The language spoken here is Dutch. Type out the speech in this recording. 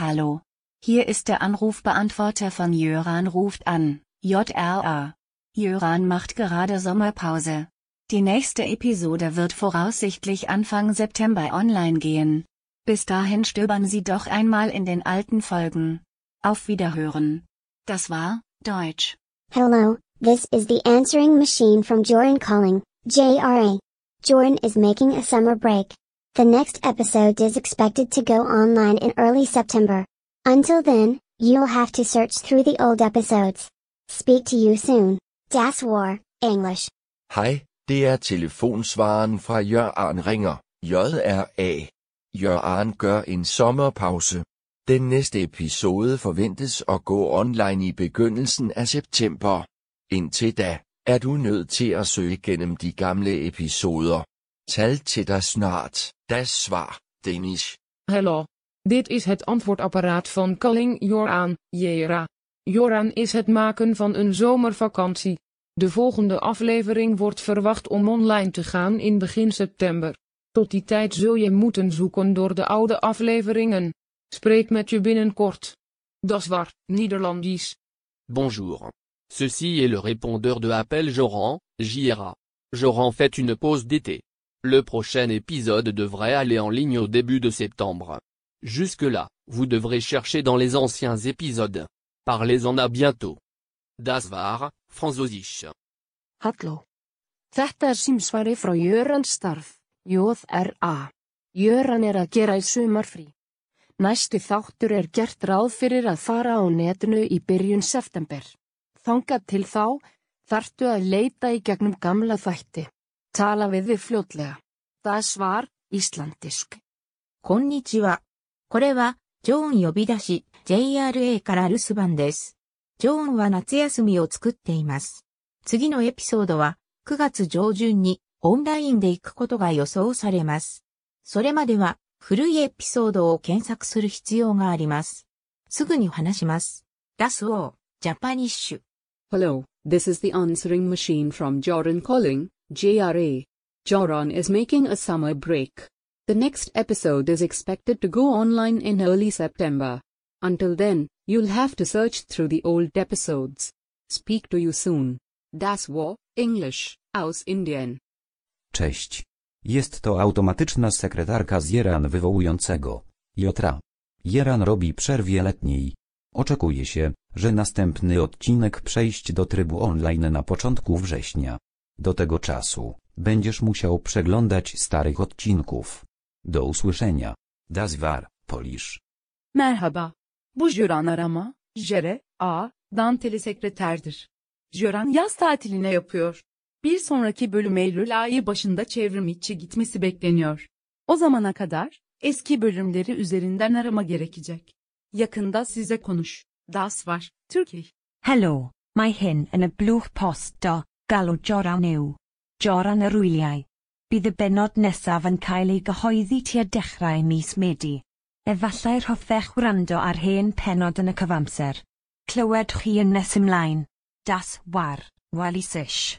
Hallo. Hier ist der Anrufbeantworter von Jöran ruft an, JRA. Jöran macht gerade Sommerpause. Die nächste Episode wird voraussichtlich Anfang September online gehen. Bis dahin stöbern Sie doch einmal in den alten Folgen. Auf Wiederhören. Das war Deutsch. Hello, this is the answering machine from Joran calling, JRA. Joran is making a summer break. The next episode is expected to go online in early September. Until then, you'll have to search through the old episodes. Speak to you soon. Das War, English. Hej, det er telefonsvaren fra Jørgen ringer, JRA. Jørgen gør en sommerpause. Den næste episode forventes at gå online i begyndelsen af september. Indtil da, er du nødt til at søge gennem de gamle episoder. Tal til dig snart, das svar, Danish. Hallo. Dit is het antwoordapparaat van Calling Joran, Jera. Joran is het maken van een zomervakantie. De volgende aflevering wordt verwacht om online te gaan in begin september. Tot die tijd zul je moeten zoeken door de oude afleveringen. Spreek met je binnenkort. Das war, Nederlandisch. Bonjour. Ceci est le répondeur de appel Joran, JRA. Joran fait une pause d'été. Le prochain épisode devrait aller en ligne au début de septembre. Jusque-là, vous devrez chercher dans les anciens épisodes. Parlez-en à bientôt. Das war, Franzosich. Halló. Þetta er símsvari frá Jöran starf, JRA. Jöran er að gera í sumarfrí. Næsti þáttur er gert ráð fyrir að fara á netinu í byrjun september. Þangað til þá, þarftu að leita í gegnum gamla þætti. Tala við þið fljótlega. Það svar, Íslandisk. こんにちは。これは、ジョーン呼び出し、JRA から留守番です。ジョーンは夏休みを作っています。次のエピソードは、9月上旬に、オンラインで行くことが予想されます。それまでは、古いエピソードを検索する必要があります。すぐに話します。ラスオー、ジャパニッシュ。Hello, this is the answering machine from Joran calling, JRA. Joran is making a summer break. The next episode is expected to go online in early September. Until then, you'll have to search through the old episodes. Speak to you soon. Das war, English, aus Indien. Cześć. Jest to automatyczna sekretarka z Jeran wywołującego. Jotra. Jeran robi przerwie letniej. Oczekuje się, że następny odcinek przejść do trybu online na początku września. Do tego czasu, będziesz musiał przeglądać starych odcinków. Do usłyszenia. Das war, Polish. Merhaba. Bu Jöran arama, Jere, A, Danteli sekreterdir. Jöran yaz tatiline yapıyor. Bir sonraki bölüm Eylül ayı başında çevrim içi gitmesi bekleniyor. O zamana kadar, eski bölümleri üzerinden arama gerekecek. Yakında size konuş. Das var, Türkiye. Helo, mae hyn yn y blwch post do, galw Joran yw Joran yr Wyliau. Bydd y benod nesaf yn cael ei gyhoeddi tua dechrau mis Medi. Efallai'r hoffech wrando ar hen penod yn y cyfamser. Clywed chi yn nes ymlaen. Das war, Walisish.